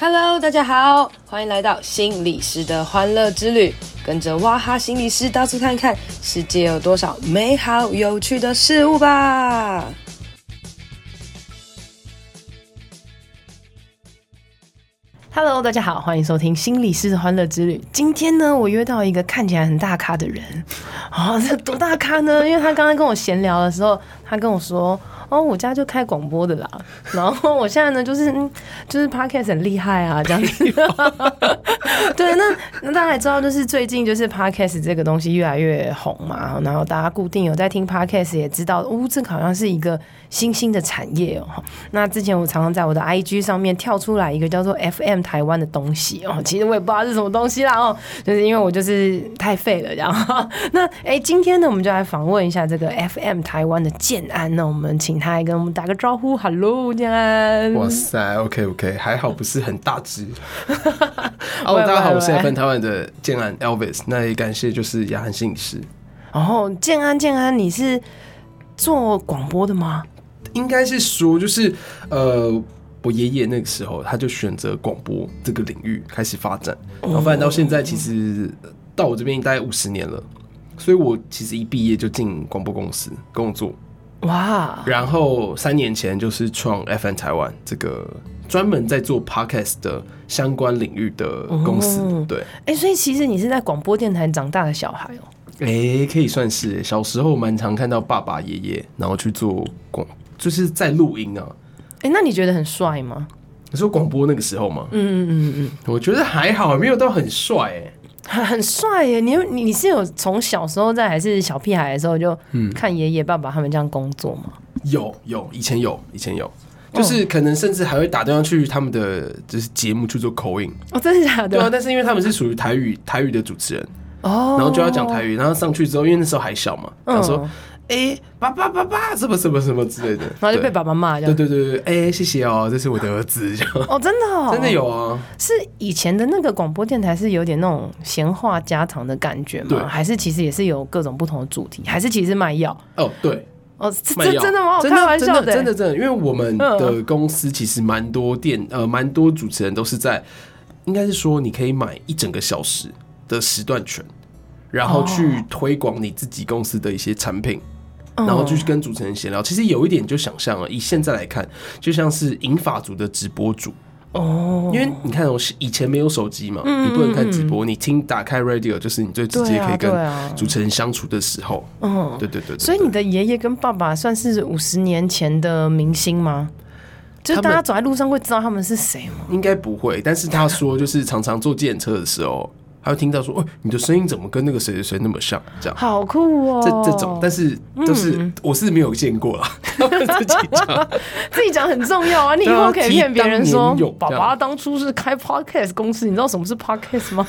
Hello，大家好，欢迎来到心理师的欢乐之旅，跟着哇哈心理师到处看看，世界有多少美好有趣的事物吧。Hello，大家好，欢迎收听心理师的欢乐之旅。今天呢，我约到一个看起来很大咖的人，啊、哦，这多大咖呢？因为他刚刚跟我闲聊的时候，他跟我说。哦，我家就开广播的啦，然后我现在呢，就是就是 Podcast 很厉害啊，这样子。对，那那大家也知道，就是最近就是 Podcast 这个东西越来越红嘛，然后大家固定有在听 Podcast，也知道，哦，这好像是一个新兴的产业哦。那之前我常常在我的 IG 上面跳出来一个叫做 FM 台湾的东西哦，其实我也不知道是什么东西啦哦，就是因为我就是太废了，然后 那哎、欸，今天呢，我们就来访问一下这个 FM 台湾的建安，那我们请。他来跟我们打个招呼，Hello，建安。哇塞，OK OK，还好不是很大只。哦，大家好，我是 FM 台湾的建安 Elvis，那也感谢就是雅涵心理师。然后建安，建安，你是做广播的吗？应该是说，就是呃，我爷爷那个时候他就选择广播这个领域开始发展，然后发展到现在，其实到我这边大概五十年了，所以我其实一毕业就进广播公司工作。哇！然后三年前就是创 FN 台湾这个专门在做 Podcast 的相关领域的公司，嗯、对。哎、欸，所以其实你是在广播电台长大的小孩哦。哎、欸，可以算是小时候蛮常看到爸爸、爷爷，然后去做广，就是在录音啊。哎、欸，那你觉得很帅吗？你说广播那个时候吗？嗯嗯嗯嗯，我觉得还好，没有到很帅哎。很帅耶！你你你是有从小时候在还是小屁孩的时候就看爷爷爸爸他们这样工作吗？有有，以前有，以前有，就是可能甚至还会打电话去他们的就是节目去做口音哦，真的假的？对啊，但是因为他们是属于台语台语的主持人哦，然后就要讲台语，然后上去之后，因为那时候还小嘛，他说。哎、欸，爸爸爸爸，什么什么什么之类的，然后就被爸爸骂。对对对对，哎、欸，谢谢哦、喔，这是我的儿子。这样哦，真的哦，真的有啊。是以前的那个广播电台是有点那种闲话家常的感觉吗？还是其实也是有各种不同的主题？还是其实卖药？哦，对，哦，这真的吗？开玩笑的，真的真的，因为我们的公司其实蛮多电呃，蛮多主持人都是在，应该是说你可以买一整个小时的时段权，然后去推广你自己公司的一些产品。然后就去跟主持人闲聊，其实有一点就想象了，以现在来看，就像是银发族的直播主哦，因为你看，我以前没有手机嘛，你不能看直播，你听打开 radio 就是你最直接可以跟主持人相处的时候，嗯，对对对。所以你的爷爷跟爸爸算是五十年前的明星吗？就是大家走在路上会知道他们是谁吗？应该不会，但是他说就是常常坐计程车的时候。还会听到说，哦，你的声音怎么跟那个谁谁谁那么像？这样好酷哦！这这种，但是都是、嗯、我是没有见过啦。他们自己讲，自己讲很重要啊！你以后可以骗别人说，爸爸当初是开 podcast 公司，你知道什么是 podcast 吗？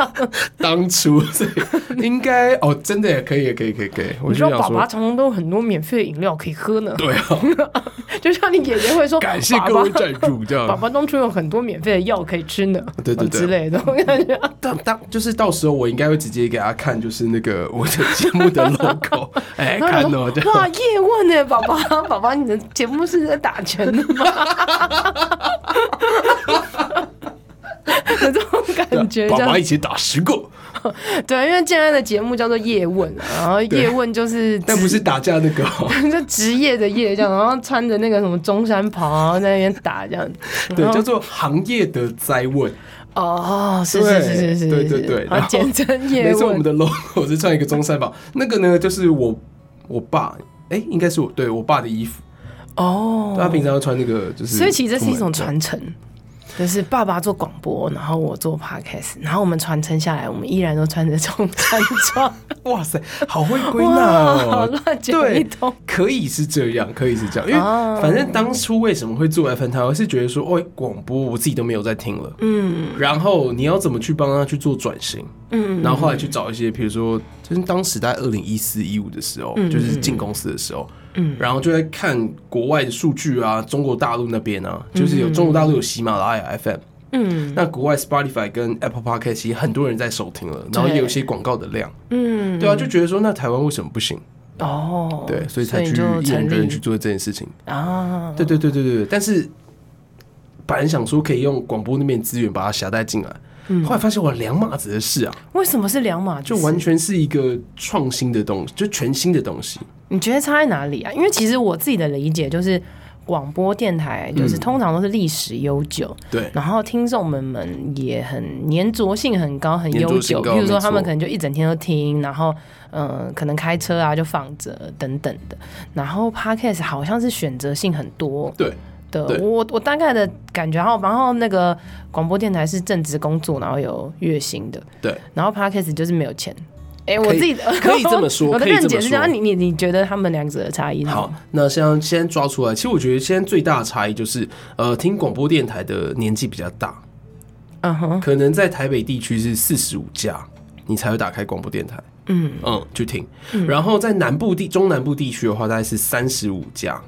当初是应该哦，真的也可以，可以，可以，可以。我知道爸爸常常都有很多免费的饮料可以喝呢。对啊，就像你姐姐会说，感谢各位赞助，这样。爸爸当初有很多免费的药可以吃呢，对对对之类的。我感觉当当。就是到时候我应该会直接给他看，就是那个我的节目的 logo，哎，看哦，哇，叶问呢，宝宝，宝宝，你的节目是在打拳的吗？有这种感觉，宝宝一起打十个。对，因为建安的节目叫做叶问，然后叶问就是，但不是打架那个，就职业的叶这样，然后穿着那个什么中山袍，然后在那边打这样，对，叫做行业的灾问。哦，是是是是是，对对对，然后简称叶问。没错，我们的 logo 是穿一个中山宝，那个呢就是我我爸，哎，应该是我对我爸的衣服。哦，他平常要穿那个，就是，所以其实这是一种传承。就是爸爸做广播，然后我做 podcast，然后我们传承下来，我们依然都穿着这种穿装。哇塞，好会归纳哦！乱讲一通，可以是这样，可以是这样，因为反正当初为什么会做 FM 台湾，我是觉得说，哦，广播我自己都没有在听了，嗯，然后你要怎么去帮他去做转型，嗯，然后后来去找一些，比如说，就是当时在二零一四一五的时候，就是进公司的时候。嗯，然后就在看国外的数据啊，中国大陆那边啊，就是有中国大陆有喜马拉雅 FM，嗯，那国外 Spotify 跟 Apple Podcast 其实很多人在收听了，然后也有一些广告的量，嗯，对啊，就觉得说那台湾为什么不行？哦，对，所以才去一人个人去做这件事情。啊，对对对对对，但是本来想说可以用广播那边资源把它携带进来，嗯，后来发现我两码子的事啊。为什么是两码？就完全是一个创新的东西，就全新的东西。你觉得差在哪里啊？因为其实我自己的理解就是。广播电台就是通常都是历史悠久，嗯，对，然后听众们们也很粘着性很高，很悠久。比如说他们可能就一整天都听，然后呃，可能开车啊就放着等等的。然后 Podcast 好像是选择性很多，对的。我我大概的感觉，然后然后那个广播电台是正职工作，然后有月薪的，对。然后 Podcast 就是没有钱。哎、欸，我自己的可以这么说，可以这么说。你你你觉得他们两者的差异？好，那先先抓出来。其实我觉得现在最大的差异就是，呃，听广播电台的年纪比较大。嗯哼，可能在台北地区是四十五家，你才会打开广播电台。嗯嗯，就听。然后在南部地中南部地区的话，大概是三十五家。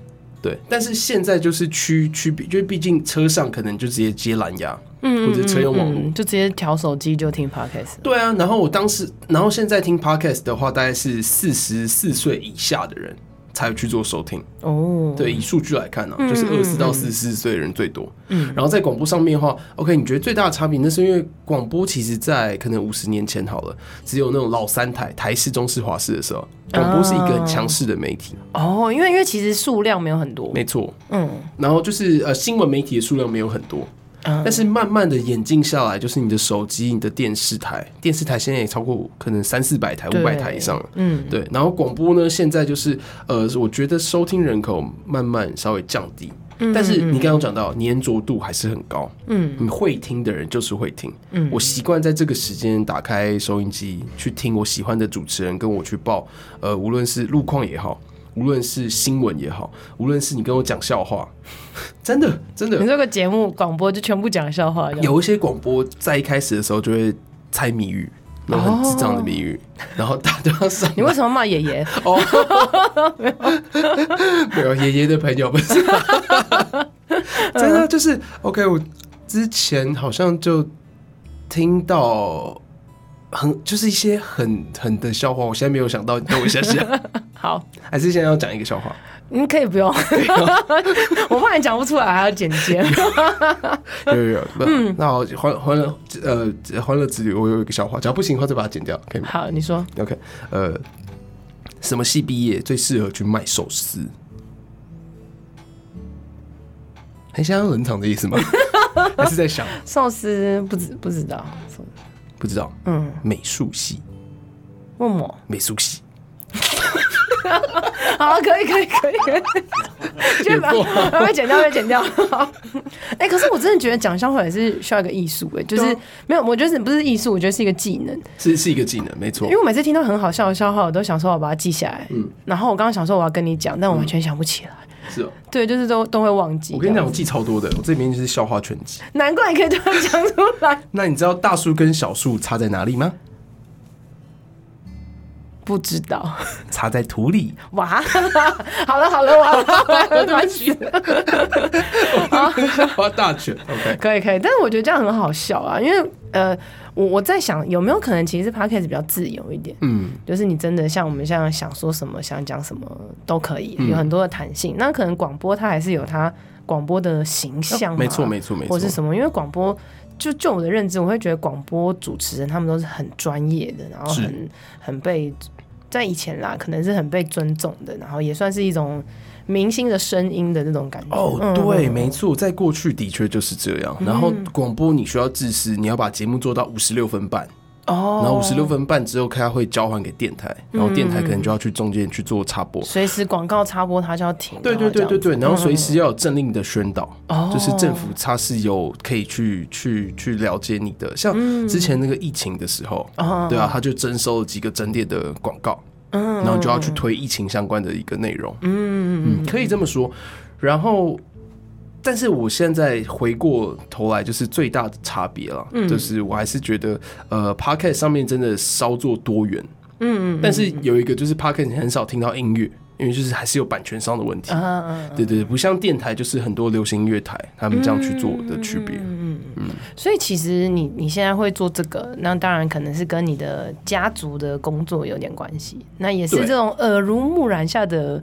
对，但是现在就是区区别，就是毕竟车上可能就直接接蓝牙。或者车用网络、嗯，就直接调手机就听 podcast。对啊，然后我当时，然后现在听 podcast 的话，大概是四十四岁以下的人才会去做收听。哦，对，以数据来看呢、啊，就是二十四到四十四岁的人最多。嗯，然后在广播上面的话，OK，你觉得最大的差别，那是因为广播其实，在可能五十年前好了，只有那种老三台台式、中式、华式的时候，广播是一个很强势的媒体。哦，因为因为其实数量没有很多，没错。嗯，然后就是呃，新闻媒体的数量没有很多。但是慢慢的演进下来，就是你的手机、你的电视台，电视台现在也超过可能三四百台、五百台以上了。嗯，对。然后广播呢，现在就是呃，我觉得收听人口慢慢稍微降低，但是你刚刚讲到粘着度还是很高。嗯，你会听的人就是会听。嗯，我习惯在这个时间打开收音机去听我喜欢的主持人跟我去报，呃，无论是路况也好。无论是新闻也好，无论是你跟我讲笑话，真的真的，你这个节目广播就全部讲笑话。有一些广播在一开始的时候就会猜谜语，然后很智障的谜语，哦、然后大家上。你为什么骂爷爷？哦，没有爷爷的朋友不是，真的就是 OK。我之前好像就听到。很就是一些很很的笑话，我现在没有想到，你等我一下下。好，还是现在要讲一个笑话？你，可以不用，我怕你讲不出来，还要剪接。有有有，嗯，那好欢欢乐呃欢乐之旅，我有一个笑话，只要不行的话再把它剪掉，可以吗？好，你说。OK，呃，什么系毕业最适合去卖寿司？很像冷场的意思吗？还是在想寿司？不知不知道。不知道，嗯，美术系，问我？美术系，好，可以，可以，可以，剪掉，被剪掉，被剪掉。哎、欸，可是我真的觉得讲笑话也是需要一个艺术，哎，就是没有，我觉得不是艺术，我觉得是一个技能，是是一个技能，没错。因为我每次听到很好笑的笑话，我都想说我把它记下来，嗯，然后我刚刚想说我要跟你讲，但我完全想不起来。嗯是哦，对，就是都都会忘记。我跟你讲，我记超多的，我这边就是笑话全集。难怪你可以突然讲出来。那你知道大树跟小树差在哪里吗？不知道，插在土里。哇，好了好了，我大全，我 大全，OK，可以可以，但是我觉得这样很好笑啊，因为呃，我我在想有没有可能其实 Podcast 比较自由一点，嗯，就是你真的像我们像想说什么想讲什么都可以，有很多的弹性。那可能广播它还是有它广播的形象，没错没错没错，或是什么？因为广播就就我的认知，我会觉得广播主持人他们都是很专业的，然后很很被。在以前啦，可能是很被尊重的，然后也算是一种明星的声音的那种感觉。哦，对，嗯、没错，在过去的确就是这样。然后广播你需要自私，你要把节目做到五十六分半。哦，然后五十六分半之后，他会交还给电台，然后电台可能就要去中间去做插播，随时广告插播它就要停。对对对对对，然后随时要有政令的宣导，哦、就是政府它是有可以去去去了解你的，像之前那个疫情的时候，嗯、对啊，他就征收了几个整点的广告。然后就要去推疫情相关的一个内容，嗯嗯，可以这么说。然后，但是我现在回过头来，就是最大的差别了，就是我还是觉得，呃，Podcast 上面真的稍作多元，嗯嗯，但是有一个就是 Podcast 你很少听到音乐。因为就是还是有版权上的问题，对对对，不像电台，就是很多流行音乐台他们这样去做的区别。嗯嗯，所以其实你你现在会做这个，那当然可能是跟你的家族的工作有点关系，那也是这种耳濡目染下的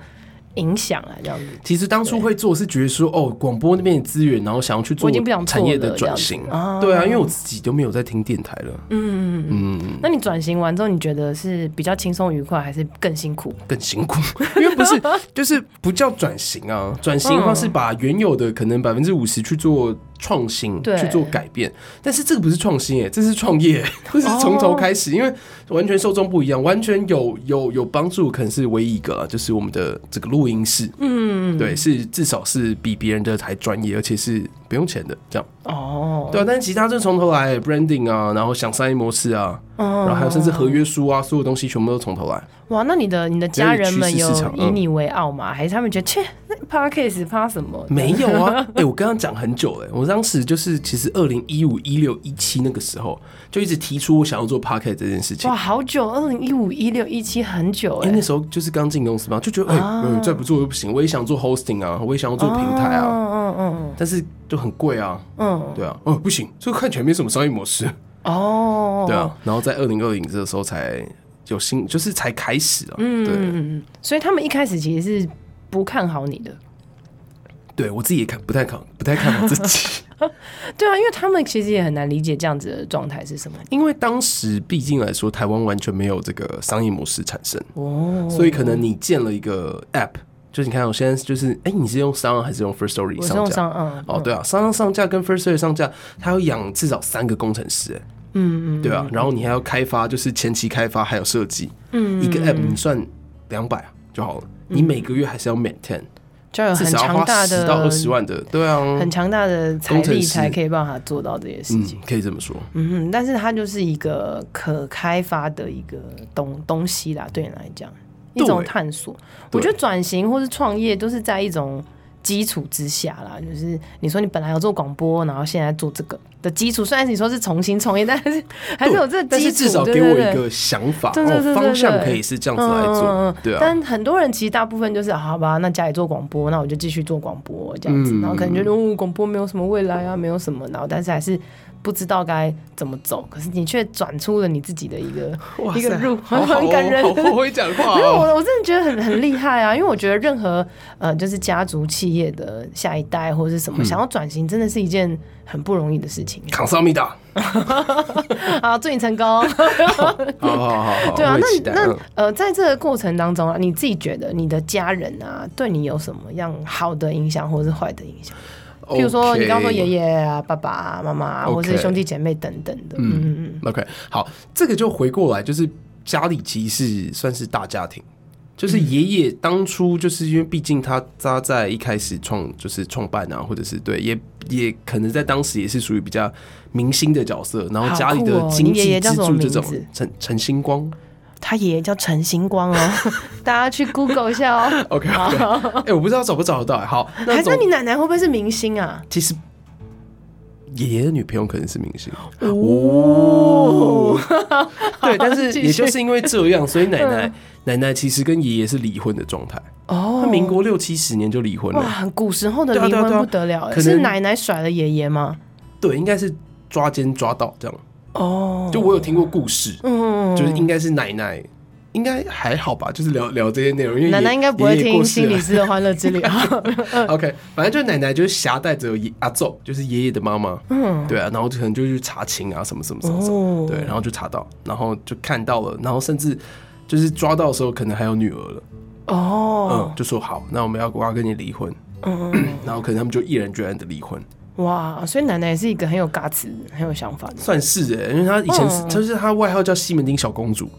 影响啊，这样子。其实当初会做是觉得说，哦，广播那边的资源，然后想要去做产业的转型。对啊，因为我自己都没有在听电台了。嗯嗯嗯。那你转型完之后，你觉得是比较轻松愉快，还是更辛苦？更辛苦，因为不是，就是不叫转型啊。转型的话是把原有的可能百分之五十去做创新，去做改变。但是这个不是创新，哎，这是创业，这是从头开始，因为完全受众不一样，完全有有有帮助，可能是唯一一个，就是我们的这个录音室。嗯，对，是至少是比别人的还专业，而且是不用钱的，这样。哦，对啊，但是其他就从头来，branding 啊，然后想商业模式啊，然后还有甚至合约书啊，所有东西全部都从头来。哇，那你的你的家人们有以你为傲吗？还是他们觉得切，Podcast 怕什么？没有啊，哎，我刚刚讲很久了，我当时就是其实二零一五、一六、一七那个时候就一直提出我想要做 Podcast 这件事情。哇，好久，二零一五、一六、一七很久哎，那时候就是刚进公司嘛，就觉得哎，嗯再不做又不行，我也想做 hosting 啊，我也想要做平台啊，嗯嗯嗯，但是就很贵啊，嗯，对啊，哦，不行，这个看起来没什么商业模式。哦，对啊，然后在二零二零这个时候才。有新就是才开始啊，嗯，对，所以他们一开始其实是不看好你的，对我自己也看不太看，不太看好自己，对啊，因为他们其实也很难理解这样子的状态是什么，因为当时毕竟来说，台湾完全没有这个商业模式产生。哦，所以可能你建了一个 App，就是你看我现在就是，哎、欸，你是用商还是用 First Story 上架？嗯，哦，对啊，商上架跟 First Story 上架，他要养至少三个工程师，哎。嗯嗯，对啊，然后你还要开发，就是前期开发还有设计，嗯，一个 app 你算两百就好了，你每个月还是要 maintain，就有很强大的十到二十万的，对啊，很强大的财力才可以帮他做到这些事情，可以这么说，嗯哼，但是它就是一个可开发的一个东东西啦，对你来讲，一种探索，我觉得转型或是创业都是在一种。基础之下啦，就是你说你本来有做广播，然后现在做这个的基础，虽然你说是重新创业，但是 还是有这个基础，但是至少给我一个想法，对对对对对，方向可以是这样子来做，嗯、对啊。但很多人其实大部分就是好吧，那家里做广播，那我就继续做广播这样子，嗯、然后可能觉得哦，广播没有什么未来啊，没有什么，然后但是还是。不知道该怎么走，可是你却转出了你自己的一个塞一个路，很很感人。好会讲话、哦，因为我我真的觉得很很厉害啊！因为我觉得任何呃，就是家族企业的下一代或者是什么、嗯、想要转型，真的是一件很不容易的事情。扛上米达，好，祝你成功。好好好，对啊，那那呃，在这个过程当中啊，你自己觉得你的家人啊，对你有什么样好的影响，或者是坏的影响？譬如说，你刚刚说爷爷啊、爸爸啊、妈妈啊，或者是兄弟姐妹等等的。嗯嗯嗯。OK，好，这个就回过来，就是家里其实算是大家庭，就是爷爷当初就是因为毕竟他他在一开始创就是创办啊，或者是对，也也可能在当时也是属于比较明星的角色，然后家里的经济支柱这种陈陈星光。他爷爷叫陈星光哦，大家去 Google 一下哦。OK，哎我不知道找不找得到。好，还是你奶奶会不会是明星啊？其实爷爷的女朋友可能是明星哦。对，但是也就是因为这样，所以奶奶奶奶其实跟爷爷是离婚的状态哦。他民国六七十年就离婚了，哇，古时候的离婚不得了。可是奶奶甩了爷爷吗？对，应该是抓奸抓到这样。哦，就我有听过故事，嗯，就是应该是奶奶，应该还好吧，就是聊聊这些内容，因为奶奶应该不会听心理师的欢乐之旅啊。OK，反正就是奶奶就是挟带着阿祖，就是爷爷的妈妈，嗯，对啊，然后就可能就去查情啊，什么什么什么什么，对，然后就查到，然后就看到了，然后甚至就是抓到的时候，可能还有女儿了，哦，嗯，就说好，那我们要我要跟你离婚，嗯，然后可能他们就毅然决然的离婚。哇，所以奶奶也是一个很有 guts、很有想法的，算是哎，因为她以前是，就是她外号叫西门町小公主。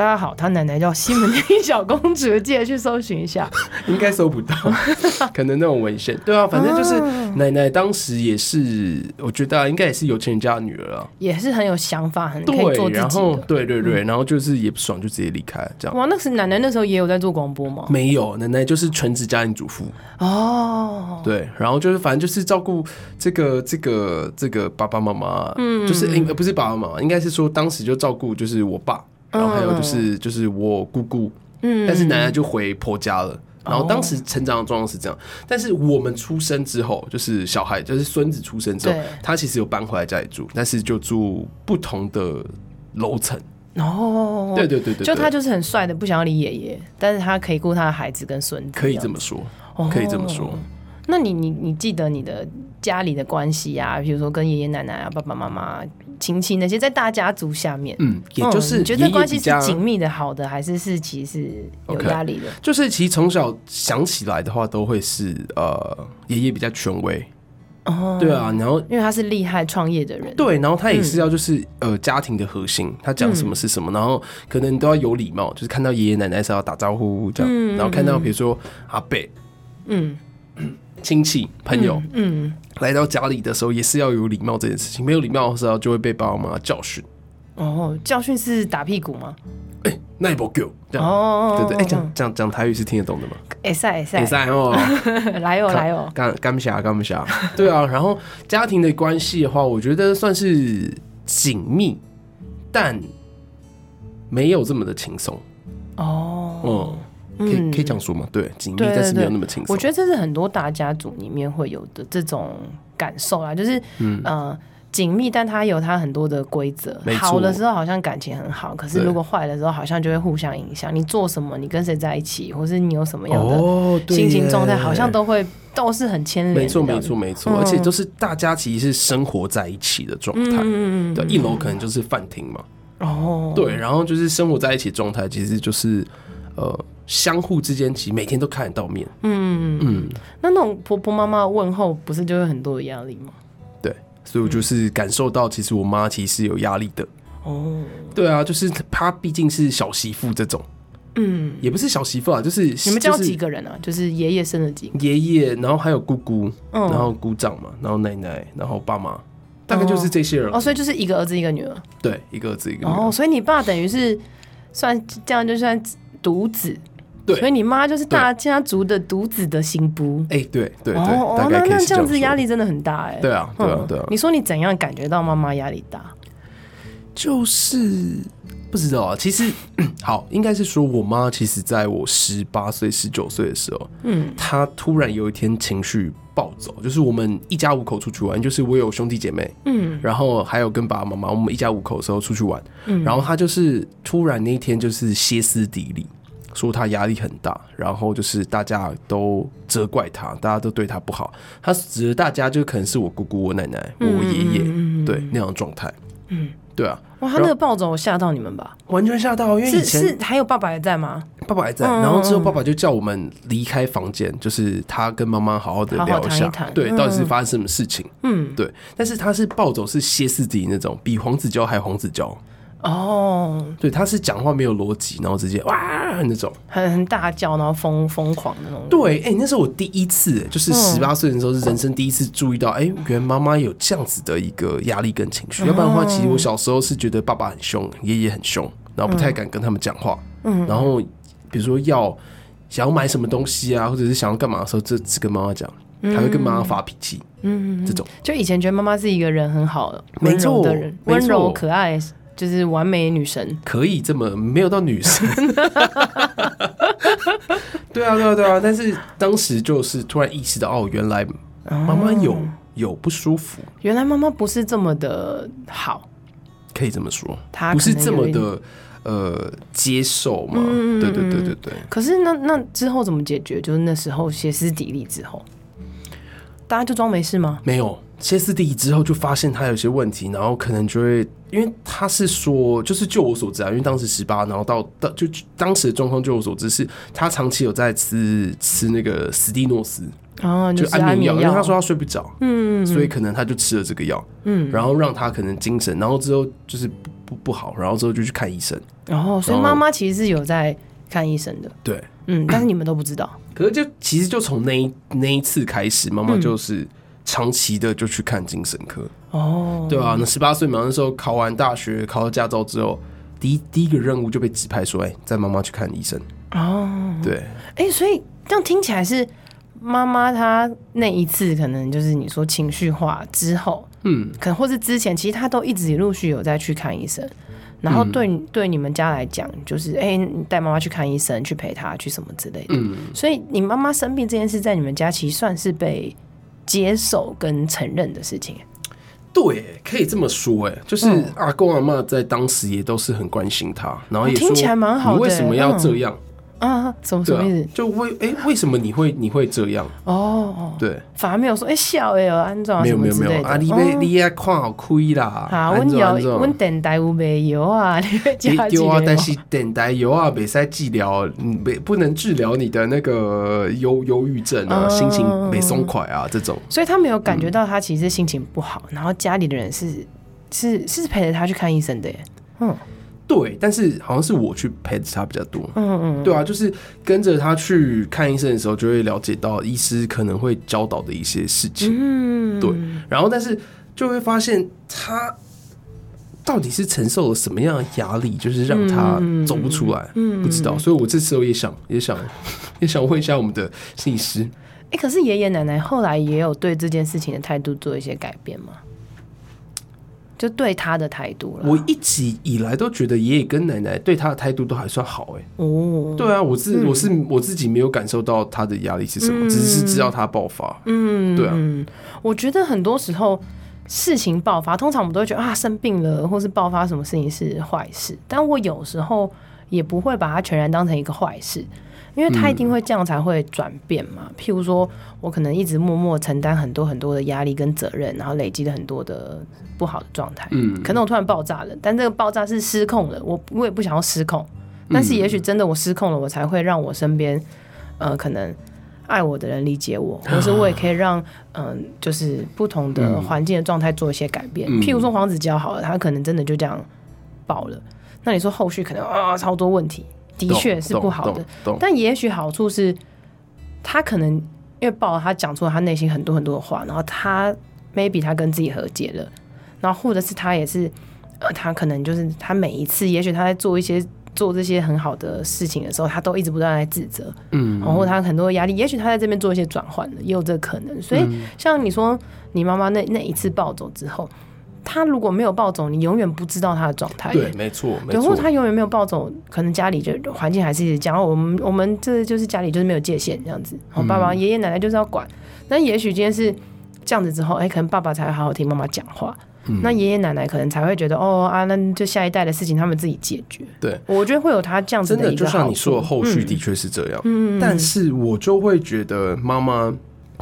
大家好，他奶奶叫西门町小公主，记得去搜寻一下，应该搜不到，可能那种文献。对啊，反正就是奶奶当时也是，我觉得应该也是有钱人家的女儿啊，也是很有想法，很可以做自己的。然后对对对，然后就是也不爽，就直接离开这样。哇，那是奶奶那时候也有在做广播吗？没有，奶奶就是全职家庭主妇哦。对，然后就是反正就是照顾这个这个这个爸爸妈妈，嗯，就是应不是爸爸妈妈，应该是说当时就照顾就是我爸。然后还有就是就是我姑姑，嗯，但是奶奶就回婆家了。然后当时成长的状况是这样，但是我们出生之后，就是小孩就是孙子出生之后，他其实有搬回来家里住，但是就住不同的楼层。哦，对对对对，就他就是很帅的，不想要理爷爷，但是他可以顾他的孩子跟孙子，可以这么说，可以这么说。哦、那你你你记得你的家里的关系啊，比如说跟爷爷奶奶啊、爸爸妈妈、亲戚那些，在大家族下面，嗯，也就是觉得关系是紧密的、好的，还是是其实是有压力的？Okay, 就是其实从小想起来的话，都会是呃，爷爷比较权威。哦，对啊，然后因为他是厉害创业的人，对，然后他也是要就是、嗯、呃家庭的核心，他讲什么是什么，嗯、然后可能都要有礼貌，就是看到爷爷奶奶是要打招呼这样，嗯、然后看到比如说阿贝，嗯，亲戚朋友，嗯，嗯。来到家里的时候也是要有礼貌这件事情，没有礼貌的时候就会被爸爸妈妈教训。哦，教训是打屁股吗？哎、欸，那一波狗这样。哦，对对，哎、欸，讲讲讲台语是听得懂的吗？哎塞哎塞哎塞哦，来哦来哦，干干不下干不下，对啊，然后家庭的关系的话，我觉得算是紧密，但没有这么的轻松。哦。嗯，可以可以这样说吗？对，紧密但是没有那么轻松。我觉得这是很多大家族里面会有的这种感受啦，就是嗯。呃紧密，但它有它很多的规则。好的时候好像感情很好，可是如果坏的时候好像就会互相影响。你做什么，你跟谁在一起，或是你有什么样的心情状态，好像都会都是很牵连。没错，没错，没错，而且都是大家其实是生活在一起的状态嗯。嗯，对，一楼可能就是饭厅嘛。哦，对，然后就是生活在一起状态，其实就是呃，相互之间其实每天都看得到面。嗯嗯，那那种婆婆妈妈问候，不是就有很多的压力吗？对所以我就是感受到，其实我妈其实是有压力的。哦，对啊，就是她毕竟是小媳妇这种，嗯，也不是小媳妇啊，就是你们家几个人啊？就是爷爷生了几个？爷爷，然后还有姑姑，然后姑丈嘛，然后奶奶，然后爸妈，大概就是这些人。哦，所以就是一个儿子一个女儿。对，一个儿子一个女儿。哦，所以你爸等于是算这样就算独子。对，所以你妈就是大家族的独子的新不。哎，对对对，哦，那那这样子压力真的很大哎。对啊，对啊，对啊。你说你怎样感觉到妈妈压力大？就是不知道啊。其实 好，应该是说我妈，其实在我十八岁、十九岁的时候，嗯，她突然有一天情绪暴走，就是我们一家五口出去玩，就是我有兄弟姐妹，嗯，然后还有跟爸爸妈妈，我们一家五口的时候出去玩，嗯，然后她就是突然那一天就是歇斯底里。说他压力很大，然后就是大家都责怪他，大家都对他不好。他指的大家就可能是我姑姑、我奶奶、我爷爷，嗯、对那样的状态。嗯，对啊。哇，他那个暴走吓到你们吧？完全吓到，因为以前是是还有爸爸还在吗？爸爸还在，然后之后爸爸就叫我们离开房间，就是他跟妈妈好好的聊一下，好好谈一谈，对，到底是发生什么事情？嗯，对。但是他是暴走，是歇斯底里那种，比黄子佼还黄子佼。哦，对，他是讲话没有逻辑，然后直接哇那种，很很大叫，然后疯疯狂的那种。对，哎、欸，那是我第一次，就是十八岁的时候，是人生第一次注意到，哎、欸，原来妈妈有这样子的一个压力跟情绪。要不然的话，其实我小时候是觉得爸爸很凶，爷爷很凶，然后不太敢跟他们讲话。嗯，然后比如说要想要买什么东西啊，或者是想要干嘛的时候，就只跟妈妈讲，还会跟妈妈发脾气。嗯，这种就以前觉得妈妈是一个人很好的、温柔的人，温柔可爱。就是完美女神，可以这么没有到女神，对啊，对啊，对啊。但是当时就是突然意识到，哦，原来妈妈有有不舒服，原来妈妈不是这么的好，可以这么说，她不是这么的呃接受嘛？对对对对对。可是那那之后怎么解决？就是那时候歇斯底里之后，大家就装没事吗？没有。歇斯底里之后，就发现他有些问题，然后可能就会，因为他是说，就是就我所知啊，因为当时十八，然后到到就当时的状况，就我所知是，他长期有在吃吃那个斯蒂诺斯，哦，就安眠药，因为他说他睡不着，嗯，所以可能他就吃了这个药，嗯，然后让他可能精神，然后之后就是不不不好，然后之后就去看医生，然后所以妈妈其实是有在看医生的，对，嗯，但是你们都不知道，可是就其实就从那一那一次开始，妈妈就是。长期的就去看精神科哦，对啊，那十八岁嘛，那时候考完大学，考到驾照之后，第一第一个任务就被指派说，哎，带妈妈去看医生哦。对，哎、欸，所以这样听起来是妈妈她那一次可能就是你说情绪化之后，嗯，可能或是之前，其实她都一直陆续有在去看医生，然后对、嗯、对你们家来讲，就是哎，你带妈妈去看医生，去陪她，去什么之类的。嗯，所以你妈妈生病这件事，在你们家其实算是被。接受跟承认的事情，对，可以这么说，哎，就是阿公阿嬷在当时也都是很关心他，然后也说听起来蛮好的，你为什么要这样？啊，什么什么意思？就为哎，为什么你会你会这样？哦，对，反而没有说哎笑哎，安装没有没有没有啊，你被你也看好亏啦。啊，温有温电台有没有啊？有啊，但是电台有啊，没在治疗，没不能治疗你的那个忧忧郁症啊，心情没松快啊这种。所以他没有感觉到他其实心情不好，然后家里的人是是是陪着他去看医生的耶。嗯。对，但是好像是我去陪着他比较多。嗯嗯，对啊，就是跟着他去看医生的时候，就会了解到医师可能会教导的一些事情。嗯，对。然后，但是就会发现他到底是承受了什么样的压力，就是让他走不出来。嗯，不知道。所以我这时候也想，也想，也想问一下我们的心理师。哎，可是爷爷奶奶后来也有对这件事情的态度做一些改变吗？就对他的态度了。我一直以来都觉得爷爷跟奶奶对他的态度都还算好，哎。哦，对啊，我自我是我自己没有感受到他的压力是什么，只是知道他爆发。嗯，对啊。我觉得很多时候事情爆发，通常我们都会觉得啊，生病了或是爆发什么事情是坏事，但我有时候也不会把它全然当成一个坏事。因为他一定会这样才会转变嘛。嗯、譬如说，我可能一直默默承担很多很多的压力跟责任，然后累积了很多的不好的状态。嗯，可能我突然爆炸了，但这个爆炸是失控了。我我也不想要失控，但是也许真的我失控了，我才会让我身边呃可能爱我的人理解我，或是我也可以让嗯、呃、就是不同的环境的状态做一些改变。嗯、譬如说黄子佼好了，他可能真的就这样爆了，那你说后续可能啊超多问题。的确是不好的，但也许好处是，他可能因为爆了，他讲出了他内心很多很多的话，然后他 maybe 他跟自己和解了，然后或者是他也是，呃，他可能就是他每一次，也许他在做一些做这些很好的事情的时候，他都一直不断在自责，嗯，然后他很多压力，也许他在这边做一些转换了，也有这个可能。所以像你说，你妈妈那那一次暴走之后。他如果没有暴走，你永远不知道他的状态。对，没错，没错。然后他永远没有暴走，可能家里就环境还是一直讲我们，我们这就是家里就是没有界限这样子。我爸爸、爷爷奶奶就是要管。那也许今天是这样子之后，哎，可能爸爸才会好好听妈妈讲话。那爷爷奶奶可能才会觉得，哦啊，那就下一代的事情他们自己解决。对，我觉得会有他这样子的一个。真的，就像你说的，后续的确是这样。嗯，但是我就会觉得妈妈。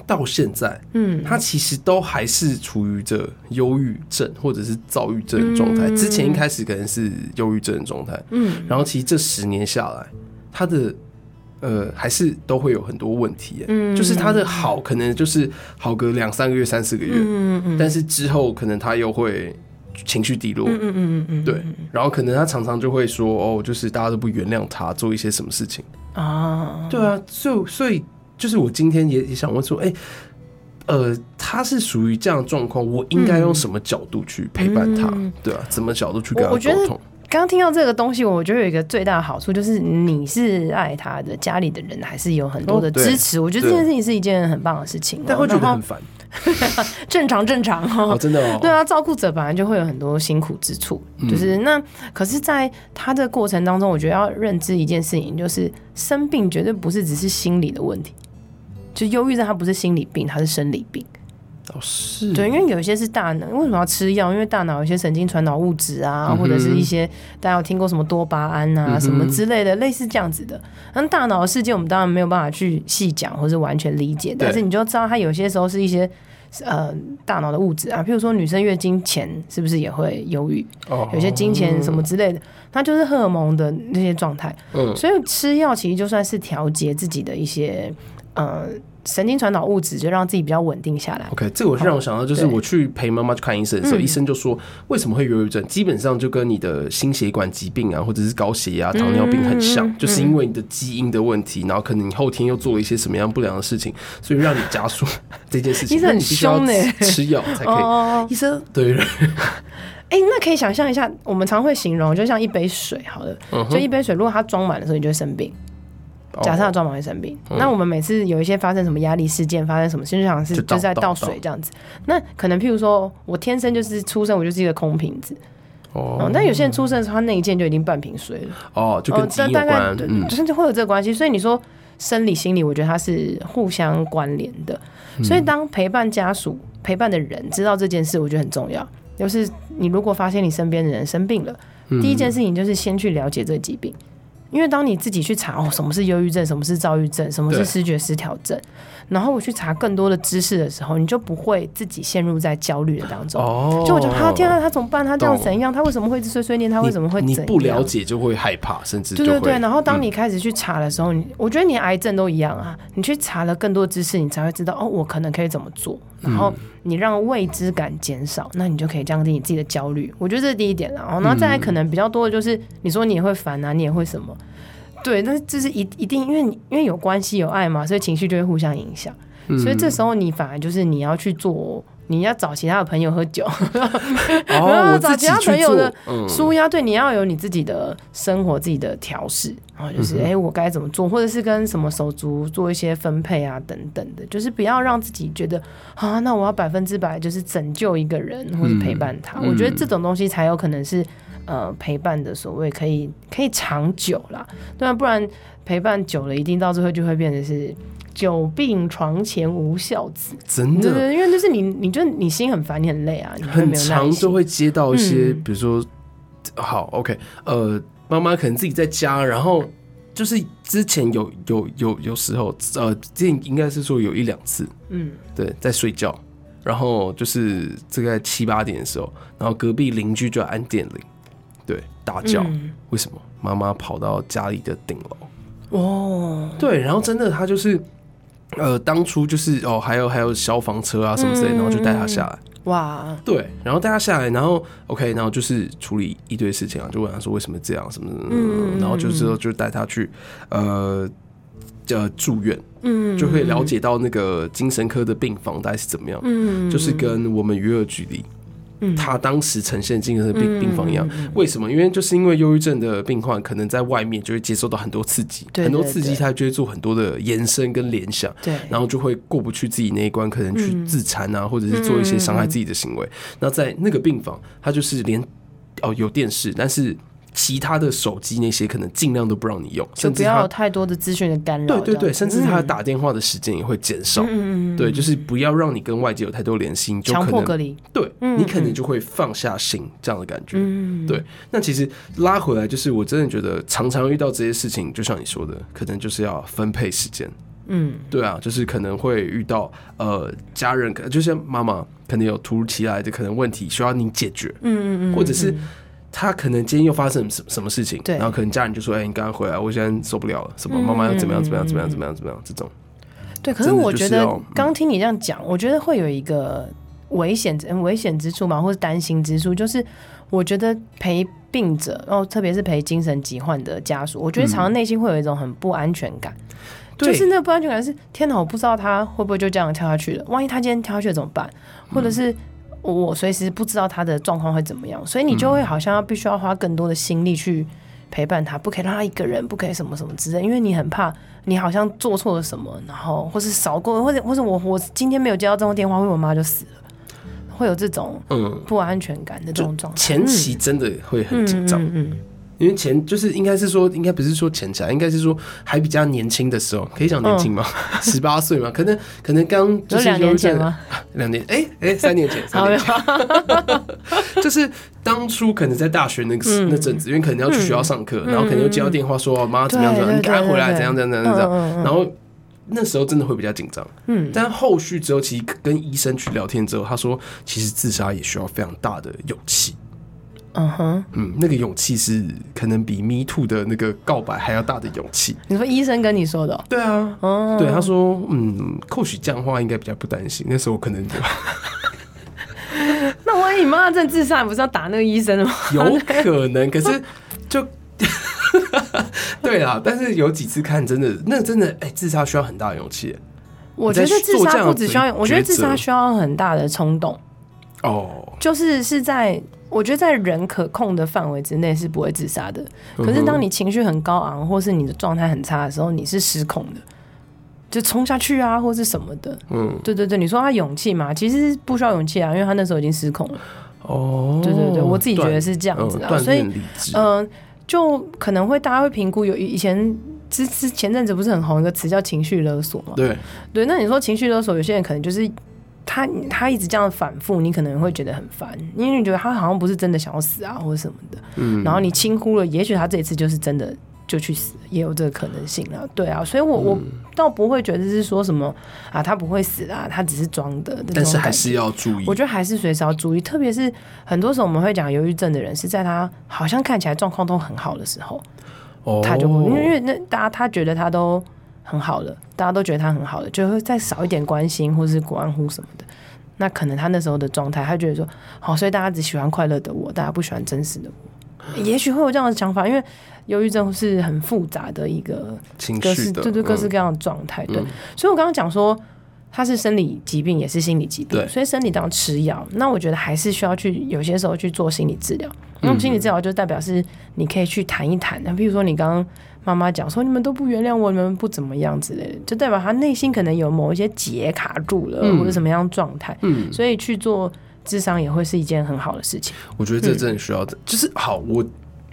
到现在，嗯，他其实都还是处于着忧郁症或者是躁郁症的状态。之前一开始可能是忧郁症的状态，嗯，然后其实这十年下来，他的呃还是都会有很多问题，嗯，就是他的好可能就是好个两三个月、三四个月，嗯嗯，但是之后可能他又会情绪低落，嗯嗯嗯嗯，对，然后可能他常常就会说，哦，就是大家都不原谅他做一些什么事情。啊，对啊，所以所以。就是我今天也也想问说，哎、欸，呃，他是属于这样的状况，我应该用什么角度去陪伴他？嗯、对啊，怎么角度去跟他沟通？刚刚听到这个东西，我觉得有一个最大的好处就是你是爱他的，家里的人还是有很多的支持。哦、我觉得这件事情是一件很棒的事情，但会觉得很烦。正常正常 哦，真的哦。对啊，照顾者本来就会有很多辛苦之处，嗯、就是那可是，在他的过程当中，我觉得要认知一件事情，就是生病绝对不是只是心理的问题。就忧郁症，它不是心理病，它是生理病。哦，是。对，因为有一些是大脑，为什么要吃药？因为大脑有些神经传导物质啊，嗯、或者是一些大家有听过什么多巴胺啊，嗯、什么之类的，类似这样子的。那大脑的世界，我们当然没有办法去细讲或是完全理解，但是你就知道，它有些时候是一些呃大脑的物质啊，譬如说女生月经前是不是也会忧郁？哦，有些金钱什么之类的，它就是荷尔蒙的那些状态。嗯，所以吃药其实就算是调节自己的一些。呃，神经传导物质就让自己比较稳定下来。OK，这个我是让我想到，就是我去陪妈妈去看医生的时候，医生就说，为什么会忧郁症？基本上就跟你的心血管疾病啊，或者是高血压、糖尿病很像，就是因为你的基因的问题，然后可能你后天又做了一些什么样不良的事情，所以让你加速 这件事情。医生很凶呢，吃药才可以。医生对 那可以想象一下，我们常会形容，就像一杯水，好了，就一杯水，如果它装满的时候，你就会生病。假设他装满会生病，哦、那我们每次有一些发生什么压力事件，发生什么，就像是就是在倒水这样子。那可能譬如说，我天生就是出生我就是一个空瓶子哦。但有些人出生的时候，他那一件就已经半瓶水了哦，就跟基因有关，大概嗯，就是会有这个关系。所以你说生理、心理，我觉得它是互相关联的。所以当陪伴家属、陪伴的人知道这件事，我觉得很重要。就是你如果发现你身边的人生病了，第一件事情就是先去了解这个疾病。因为当你自己去查哦，什么是忧郁症，什么是躁郁症，什么是视觉失调症，然后我去查更多的知识的时候，你就不会自己陷入在焦虑的当中。哦，就我觉得他天啊，他怎么办？他这样怎样？他为什么会碎碎念？他为什么会怎不了解就会害怕，甚至对对对。然后当你开始去查的时候，你我觉得你癌症都一样啊，你去查了更多知识，你才会知道哦，我可能可以怎么做。然后你让未知感减少，那你就可以降低你自己的焦虑。我觉得这是第一点。然后，然后再来可能比较多的就是，你说你也会烦啊，你也会什么？对，但是这是一一定，因为你因为有关系有爱嘛，所以情绪就会互相影响。嗯、所以这时候你反而就是你要去做，你要找其他的朋友喝酒，然后、哦、找其他朋友的舒压。对，你要有你自己的生活、自己的调试，然后就是哎、嗯，我该怎么做，或者是跟什么手足做一些分配啊，等等的，就是不要让自己觉得啊，那我要百分之百就是拯救一个人，或者陪伴他。嗯、我觉得这种东西才有可能是。呃，陪伴的所谓可以可以长久啦，对啊，不然陪伴久了，一定到最后就会变成是久病床前无孝子，真的，对，因为就是你，你就你心很烦，你很累啊，你很常就会接到一些，嗯、比如说，好，OK，呃，妈妈可能自己在家，然后就是之前有有有有时候，呃，之前应该是说有一两次，嗯，对，在睡觉，然后就是这个在七八点的时候，然后隔壁邻居就要按电铃。对，大叫，嗯、为什么？妈妈跑到家里的顶楼？哦，对，然后真的，他就是，呃，当初就是哦，还有还有消防车啊什么之类，然后就带他下来。哇，对，然后带他下来，然后 OK，然后就是处理一堆事情啊，就问他说为什么这样什么的，嗯、然后就之后就带他去呃呃住院，嗯，就可以了解到那个精神科的病房大概是怎么样，嗯，就是跟我们鱼儿举例。他当时呈现精神病病房一样，为什么？因为就是因为忧郁症的病患可能在外面就会接受到很多刺激，很多刺激他就会做很多的延伸跟联想，对，然后就会过不去自己那一关，可能去自残啊，或者是做一些伤害自己的行为。那在那个病房，他就是连哦有电视，但是。其他的手机那些可能尽量都不让你用，就不要有太多的资讯的干扰。对对对，甚至他打电话的时间也会减少。嗯，对，就是不要让你跟外界有太多联系，就可能强迫隔离。对，你可能就会放下心这样的感觉。嗯，对。那其实拉回来，就是我真的觉得常常遇到这些事情，就像你说的，可能就是要分配时间。嗯，对啊，就是可能会遇到呃家人，可能就像妈妈可能有突如其来的可能问题需要你解决。嗯嗯嗯，或者是。他可能今天又发生什什么事情，对然后可能家人就说：“哎、欸，你赶快回来，我现在受不了了。”什么妈妈要怎么样怎么样怎么样怎么样怎么样这种。对，可是我觉得刚听你这样讲，我觉得会有一个危险危险之处嘛，或是担心之处，就是我觉得陪病者，然后特别是陪精神疾患的家属，我觉得常常内心会有一种很不安全感，嗯、就是那个不安全感是：天哪，我不知道他会不会就这样跳下去了？万一他今天跳下去了怎么办？或者是？我随时不知道他的状况会怎么样，所以你就会好像要必须要花更多的心力去陪伴他，不可以让他一个人，不可以什么什么之类，因为你很怕你好像做错了什么，然后或是少过，或者或者我我今天没有接到这通电话，或者我妈就死了，会有这种嗯。不安全感的这种状态，前期真的会很紧张。嗯嗯嗯嗯因为前就是应该是说，应该不是说前期，应该是说还比较年轻的时候，可以讲年轻吗？十八岁吗？可能可能刚就是两年前吗？两年？哎哎，三年前，三年前，就是当初可能在大学那个那阵子，因为可能要去学校上课，然后可能又接到电话说妈怎么样怎么样，你赶快回来，怎样怎样怎样怎样，然后那时候真的会比较紧张。嗯，但后续之后，其实跟医生去聊天之后，他说其实自杀也需要非常大的勇气。嗯哼，嗯，那个勇气是可能比 Me Too 的那个告白还要大的勇气。你说医生跟你说的喔？对啊，哦，对，他说，嗯，或许这样的话应该比较不担心。那时候我可能就，那万一你妈真自杀，你不是要打那个医生吗？有可能，可是就，对啊，但是有几次看，真的，那真的，哎、欸，自杀需要很大的勇气。我觉得自杀不只需要，我觉得自杀需要很大的冲动。哦，就是是在。我觉得在人可控的范围之内是不会自杀的，可是当你情绪很高昂，或是你的状态很差的时候，你是失控的，就冲下去啊，或是什么的。嗯，对对对，你说他勇气嘛，其实不需要勇气啊，因为他那时候已经失控了。哦，对对对，我自己觉得是这样子啊，所以嗯、呃，就可能会大家会评估有以前之之前阵子不是很红一个词叫情绪勒索嘛？对。对，那你说情绪勒索，有些人可能就是他他一直这样反复，你可能会觉得很烦，因为你觉得他好像不是真的想要死啊，或者什么的。嗯，然后你轻忽了，也许他这一次就是真的就去死，也有这个可能性啊。对啊，所以我我倒不会觉得是说什么啊，他不会死啊，他只是装的。但是还是要注意，我觉得还是随时要注意，特别是很多时候我们会讲忧郁症的人是在他好像看起来状况都很好的时候。他就会，因为那大家他觉得他都很好了，大家都觉得他很好了，就会再少一点关心或是关乎什么的。那可能他那时候的状态，他觉得说好，所以大家只喜欢快乐的我，大家不喜欢真实的我。也许会有这样的想法，因为忧郁症是很复杂的一个情绪的，对对，各式各样的状态。对，所以我刚刚讲说。他是生理疾病，也是心理疾病，所以生理当然吃药。那我觉得还是需要去有些时候去做心理治疗。那么心理治疗就代表是你可以去谈一谈。那比如说你刚刚妈妈讲说你们都不原谅我，你们不怎么样之类的，就代表他内心可能有某一些结卡住了，或者什么样状态。嗯，所以去做智商也会是一件很好的事情。我觉得这真的需要的，就是好。我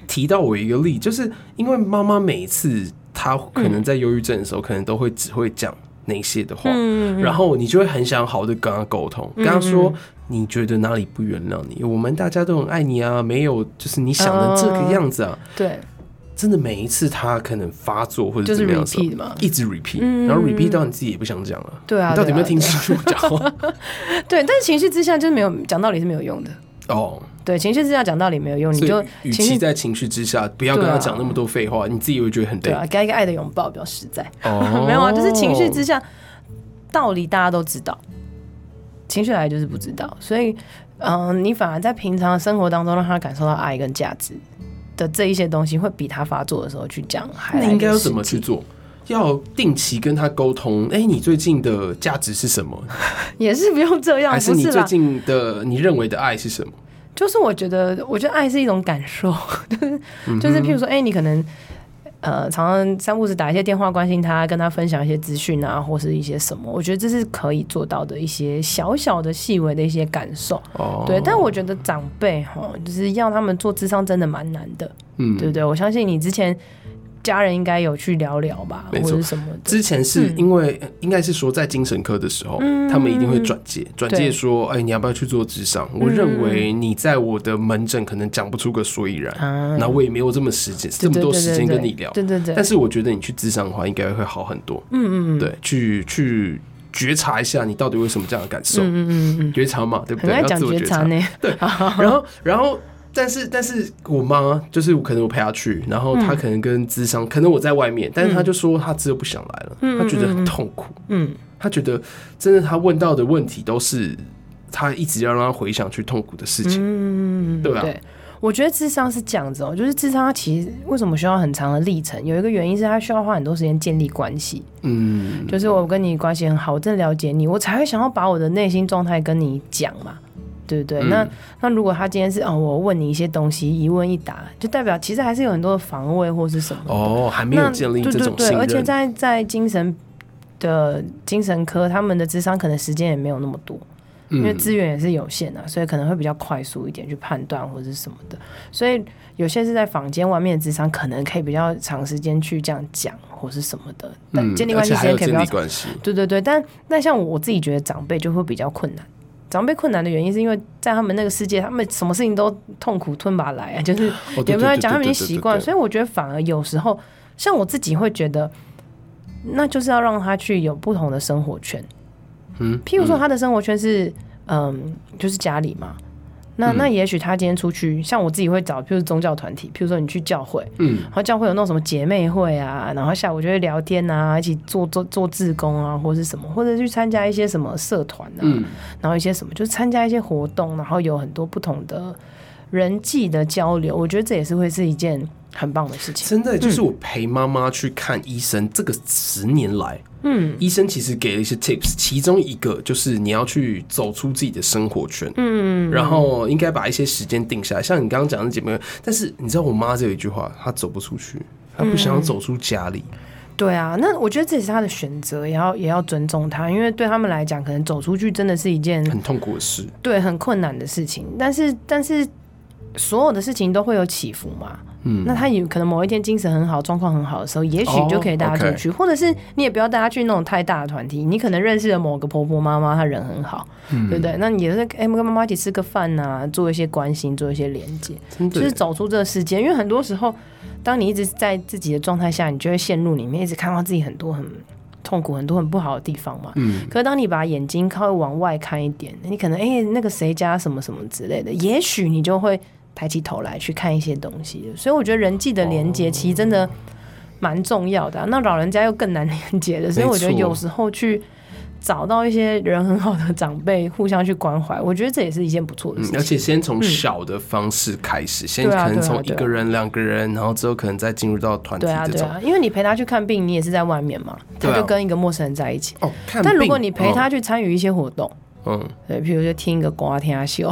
提到我一个例，就是因为妈妈每一次她可能在忧郁症的时候，可能都会只会讲。那些的话，嗯嗯，然后你就会很想好的跟他沟通，跟他说你觉得哪里不原谅你，我们大家都很爱你啊，没有就是你想的这个样子啊。哦、对，真的每一次他可能发作或者怎么样子，一直 repeat，然后 repeat 到你自己也不想讲了。对啊，你到底有没有听清楚我讲话？对，但是情绪之下就是没有讲道理是没有用的哦。对，情绪之下讲道理没有用，你就与其在情绪之下，不要跟他讲那么多废话，啊、你自己会觉得很累。对啊，给一个爱的拥抱比较实在。哦，没有啊，就是情绪之下。道理大家都知道，情绪来就是不知道，所以，嗯、呃，你反而在平常生活当中让他感受到爱跟价值的这一些东西，会比他发作的时候去讲。还那应该要怎么去做？要定期跟他沟通。哎、欸，你最近的价值是什么？也是不用这样，还是你最近的你认为的爱是什么？就是我觉得，我觉得爱是一种感受，就是，就是譬如说，哎、欸，你可能。呃，常常三步子打一些电话关心他，跟他分享一些资讯啊，或是一些什么，我觉得这是可以做到的一些小小的细微的一些感受。哦，对，但我觉得长辈哈，就是要他们做智商真的蛮难的，嗯，对不对？我相信你之前。家人应该有去聊聊吧，没错。之前是因为应该是说在精神科的时候，嗯、他们一定会转介，转介说，哎、欸，你要不要去做智商？嗯、我认为你在我的门诊可能讲不出个所以然，那、嗯、我也没有这么时间，这么多时间跟你聊。对对对。但是我觉得你去智商的话，应该会好很多。嗯嗯对，去去觉察一下你到底为什么这样的感受。嗯嗯嗯。觉察嘛，对不对？要自我觉察呢。对。然后，然后。但是，但是我妈就是可能我陪她去，然后她可能跟智商，嗯、可能我在外面，但是她就说她真的不想来了，嗯、她觉得很痛苦，嗯，她觉得真的她问到的问题都是她一直要让她回想去痛苦的事情，嗯，对吧？对，我觉得智商是这样子哦、喔，就是智商它其实为什么需要很长的历程？有一个原因是它需要花很多时间建立关系，嗯，就是我跟你关系很好，我真的了解你，我才会想要把我的内心状态跟你讲嘛。对不对？嗯、那那如果他今天是哦，我问你一些东西，一问一答，就代表其实还是有很多的防卫或是什么哦，还没有建立这种。对对对，而且在在精神的精神科，他们的智商可能时间也没有那么多，嗯、因为资源也是有限的，所以可能会比较快速一点去判断或者是什么的。所以有些是在房间外面的智商，可能可以比较长时间去这样讲或是什么的，但、建立关系时间可以比较长。对对对，但那像我自己觉得长辈就会比较困难。长辈困难的原因是因为在他们那个世界，他们什么事情都痛苦吞把来啊，就是也不要讲他们已经习惯，所以我觉得反而有时候像我自己会觉得，那就是要让他去有不同的生活圈，嗯，譬如说他的生活圈是嗯，就是家里嘛。那那也许他今天出去，像我自己会找，譬如宗教团体，譬如说你去教会，嗯，然后教会有那种什么姐妹会啊，然后下午就会聊天啊，一起做做做志工啊，或者是什么，或者去参加一些什么社团啊，嗯，然后一些什么，就是参加一些活动，然后有很多不同的人际的交流，我觉得这也是会是一件很棒的事情。真的，就是我陪妈妈去看医生，嗯，这个十年来。嗯，医生其实给了一些 tips，其中一个就是你要去走出自己的生活圈，嗯，然后应该把一些时间定下来。像你刚刚讲的姐妹，但是你知道我妈这有一句话，她走不出去，她不想要走出家里。嗯、对啊，那我觉得这也是她的选择，也要也要尊重她，因为对他们来讲，可能走出去真的是一件很痛苦的事，对，很困难的事情。但是但是所有的事情都会有起伏嘛。嗯，那他有可能某一天精神很好，状况很好的时候，也许就可以带他出去，oh. 或者是你也不要带他去那种太大的团体。你可能认识了某个婆婆妈妈，她人很好，嗯、对不对？那你也是哎，跟妈妈一起吃个饭啊，做一些关心，做一些连接，就是走出这个世界。因为很多时候，当你一直在自己的状态下，你就会陷入里面，一直看到自己很多很痛苦、很多很不好的地方嘛。嗯。可是当你把眼睛靠往外看一点，你可能哎，那个谁家什么什么之类的，也许你就会。抬起头来去看一些东西，所以我觉得人际的连接其实真的蛮重要的啊。那老人家又更难连接的，所以我觉得有时候去找到一些人很好的长辈，互相去关怀，我觉得这也是一件不错的事情。而且先从小的方式开始，先可能从一个人、两个人，然后之后可能再进入到团体。对啊，对啊，因为你陪他去看病，你也是在外面嘛，他就跟一个陌生人在一起。哦，但如果你陪他去参与一些活动。嗯，对，譬如说听一个瓜天下秀，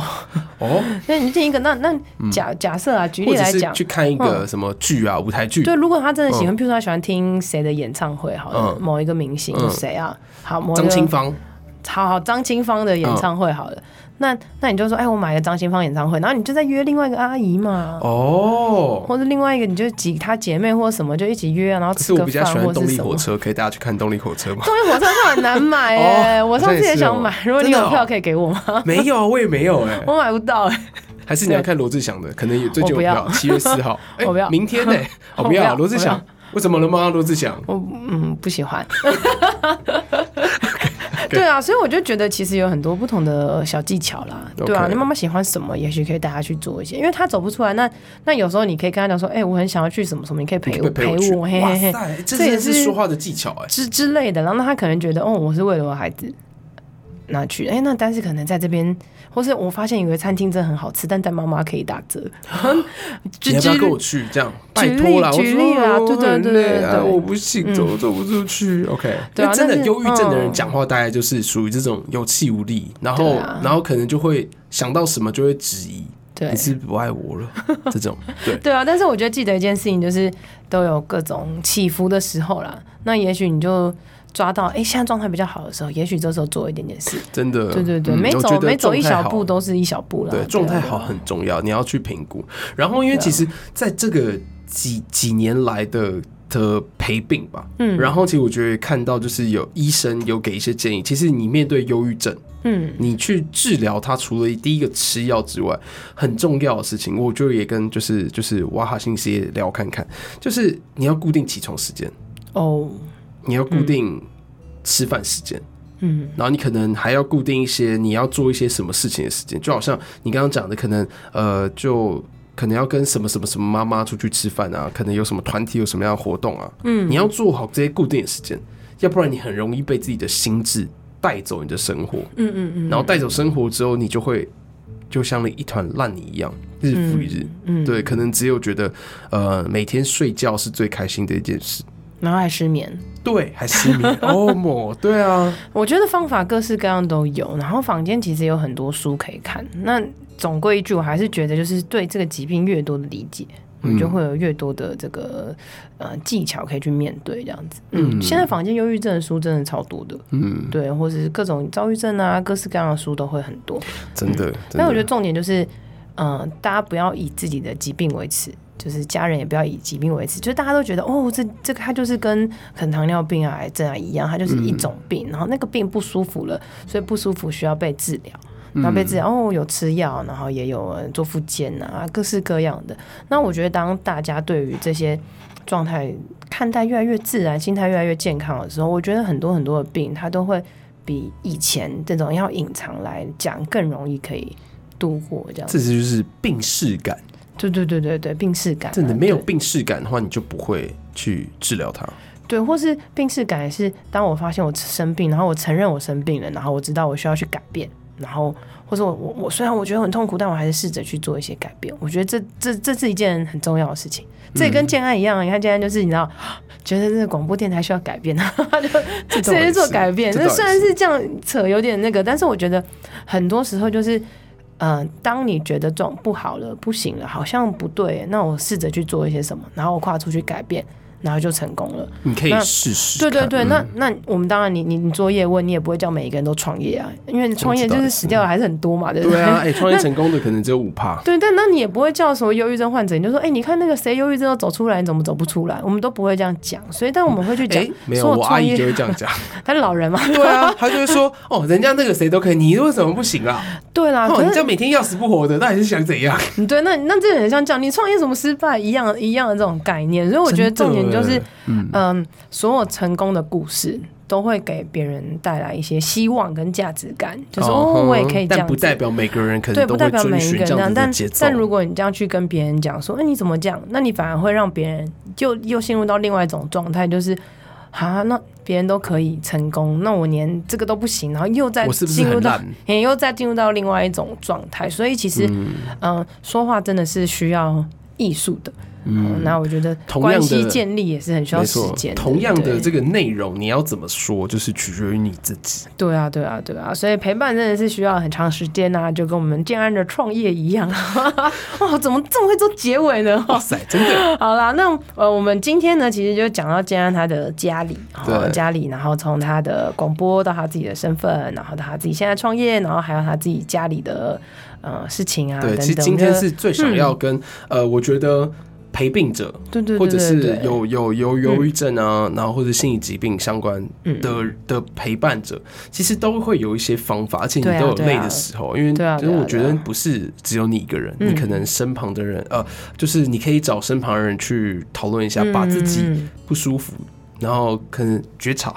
哦，那你听一个，那那假、嗯、假设啊，举例来讲，去看一个什么剧啊，嗯、舞台剧。对，如果他真的喜欢，嗯、譬如说他喜欢听谁的演唱会，好了，嗯、某一个明星谁啊？好，张清芳，好好张清芳的演唱会，好了。嗯那那你就说，哎，我买了张新芳演唱会，然后你就再约另外一个阿姨嘛，哦，或者另外一个，你就几她姐妹或者什么就一起约啊，然后吃个饭。我比较喜欢动力火车，可以大家去看动力火车吗？动力火车它很难买哎，我上次也想买，如果你有票可以给我吗？没有，我也没有哎，我买不到哎。还是你要看罗志祥的，可能也最近有票，七月四号，我不要，明天呢？我不要罗志祥，为什么了吗？罗志祥，我嗯不喜欢。对啊，所以我就觉得其实有很多不同的小技巧啦。对啊，你妈妈喜欢什么，也许可以带她去做一些，因为她走不出来。那那有时候你可以跟她讲说，哎、欸，我很想要去什么什么，你可以陪我陪我。陪我嘿嘿嘿，这也是说话的技巧哎、欸，之之类的。然后那她可能觉得，哦，我是为了我孩子。拿去哎、欸，那但是可能在这边，或是我发现有个餐厅真的很好吃，但带妈妈可以打折。你要不要跟我去？这样拜托啦，举例啦，对对对对，我不行，走走不出去。OK，对，真的忧郁症的人讲话大概就是属于这种有气无力，然后然后可能就会想到什么就会质疑，对，你是不爱我了 这种。对对啊，但是我觉得记得一件事情，就是都有各种起伏的时候啦。那也许你就。抓到哎，现在状态比较好的时候，也许这时候做一点点事，真的，对对对，每走每走一小步都是一小步了。对，状态好很重要，你要去评估。然后，因为其实在这个几几年来的的陪病吧，嗯，然后其实我觉得看到就是有医生有给一些建议，其实你面对忧郁症，嗯，你去治疗它，除了第一个吃药之外，很重要的事情，我就也跟就是就是哇哈信息聊看看，就是你要固定起床时间哦。你要固定吃饭时间，嗯，然后你可能还要固定一些你要做一些什么事情的时间，就好像你刚刚讲的，可能呃，就可能要跟什么什么什么妈妈出去吃饭啊，可能有什么团体有什么样的活动啊，嗯，你要做好这些固定的时间，要不然你很容易被自己的心智带走你的生活，嗯嗯嗯，然后带走生活之后，你就会就像那一团烂泥一样，日复一日，嗯，对，可能只有觉得呃，每天睡觉是最开心的一件事。然后还失眠，对，还失眠 哦，莫，对啊。我觉得方法各式各样都有，然后坊间其实有很多书可以看。那总归一句，我还是觉得，就是对这个疾病越多的理解，你就会有越多的这个呃技巧可以去面对这样子。嗯，现在坊间忧郁症的书真的超多的，嗯，对，或者是各种躁郁症啊，各式各样的书都会很多，真的。但我觉得重点就是，嗯、呃，大家不要以自己的疾病为耻。就是家人也不要以疾病为耻，就是大家都觉得哦，这这个他就是跟可能糖尿病啊、癌症啊一样，它就是一种病，然后那个病不舒服了，所以不舒服需要被治疗，然后被治疗哦，有吃药，然后也有做复健啊，各式各样的。那我觉得，当大家对于这些状态看待越来越自然，心态越来越健康的时候，我觉得很多很多的病，它都会比以前这种要隐藏来讲更容易可以度过。这样，这就是病识感。对对对对对，病识感、啊，真的没有病识感的话，你就不会去治疗它。对，或是病识感也是，当我发现我生病，然后我承认我生病了，然后我知道我需要去改变，然后或者我我我虽然我觉得很痛苦，但我还是试着去做一些改变。我觉得这这这是一件很重要的事情。这也跟建安一样，嗯、你看建安就是你知道，觉得这个广播电台需要改变，就直接做改变。那虽然是这样扯有点那个，但是我觉得很多时候就是。嗯、当你觉得状不好了，不行了，好像不对，那我试着去做一些什么，然后我跨出去改变，然后就成功了。你可以试试。对对对，嗯、那那我们当然你，你你你做业问，你也不会叫每一个人都创业啊，因为创业就是死掉的还是很多嘛，对不对？对啊，哎、欸，创业成功的可能只有五趴。对，但那你也不会叫什么忧郁症患者，你就说，哎、欸，你看那个谁忧郁症都走出来，你怎么走不出来？我们都不会这样讲，所以但我们会去讲、欸。没有，我阿姨就会这样讲。他是老人嘛？对啊，他就会说，哦，人家那个谁都可以，你为什么不行啊？对啦，哦，你这样每天要死不活的，那你是想怎样？对，那那这很像讲你创业什么失败一样一样的这种概念，所以我觉得重点就是，嗯，嗯，所有成功的故事都会给别人带来一些希望跟价值感，就是哦，我也可以这样，但不代表每个人可能。对，不代表每一个人这样，但但如果你这样去跟别人讲说，哎，你怎么这样？那你反而会让别人就又陷入到另外一种状态，就是啊，那别人都可以成功，那我连这个都不行，然后又再进入到，也又再进入到另外一种状态。所以其实，嗯、呃，说话真的是需要艺术的。嗯，那我觉得关系建立也是很需要时间。同样的这个内容，你要怎么说，就是取决于你自己。对啊，对啊，对啊，所以陪伴真的是需要很长时间啊，就跟我们建安的创业一样。哇，怎么这么会做结尾呢？哇塞，真的。好啦，那呃，我们今天呢，其实就讲到建安他的家里，对，家里，然后从他的广播到他自己的身份，然后到他自己现在创业，然后还有他自己家里的呃事情啊。对，等等，其实今天是最想要跟、嗯、呃，我觉得。陪病者，对对，或者是有有有忧郁症啊，然后或者心理疾病相关的的陪伴者，其实都会有一些方法，而且你都有累的时候，因为因为我觉得不是只有你一个人，你可能身旁的人，呃，就是你可以找身旁的人去讨论一下，把自己不舒服，然后可能觉察。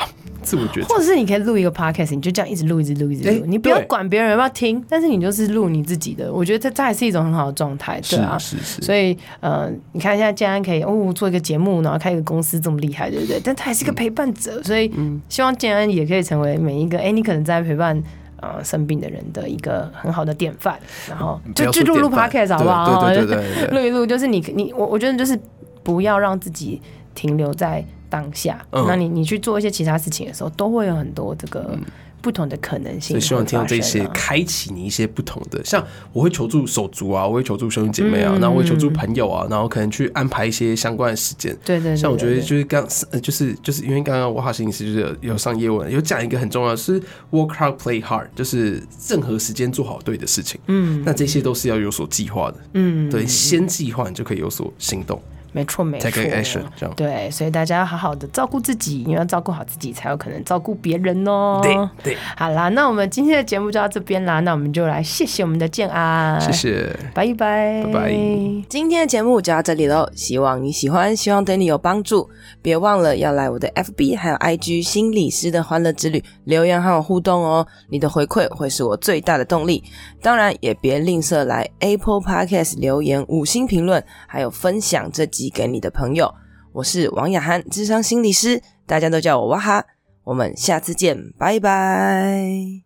自我觉得，或者是你可以录一个 podcast，你就这样一直录，一直录，一直录，你不要管别人要不要听，但是你就是录你自己的。我觉得这这还是一种很好的状态，对啊，是是是。所以呃，你看现在建安可以哦做一个节目，然后开一个公司这么厉害，对不对？但他还是一个陪伴者，所以希望建安也可以成为每一个哎，你可能在陪伴呃生病的人的一个很好的典范。然后就就录录 podcast 好不好？对对对，录一录就是你你我我觉得就是不要让自己停留在。当下，嗯、那你你去做一些其他事情的时候，都会有很多这个不同的可能性。所以希望听到这些，开启你一些不同的。像我会求助手足啊，我会求助兄弟姐妹啊，嗯、然后我会求助朋友啊，然后可能去安排一些相关的时间。对对，像我觉得就是刚，就是就是因为刚刚我好心理师就是有有上业问，有讲一个很重要的是 work hard play hard，就是任何时间做好对的事情。嗯，那这些都是要有所计划的。嗯，对，先计划你就可以有所行动。没错，没错，对，所以大家要好好的照顾自己，因为要照顾好自己，才有可能照顾别人哦。对对，好啦，那我们今天的节目就到这边啦，那我们就来谢谢我们的建安，谢谢，拜拜，拜拜。今天的节目就到这里喽，希望你喜欢，希望对你有帮助，别忘了要来我的 FB 还有 IG 心理师的欢乐之旅留言和我互动哦，你的回馈会是我最大的动力，当然也别吝啬来 Apple Podcast 留言五星评论，还有分享这集。给你的朋友，我是王雅涵，智商心理师，大家都叫我哇哈，我们下次见，拜拜。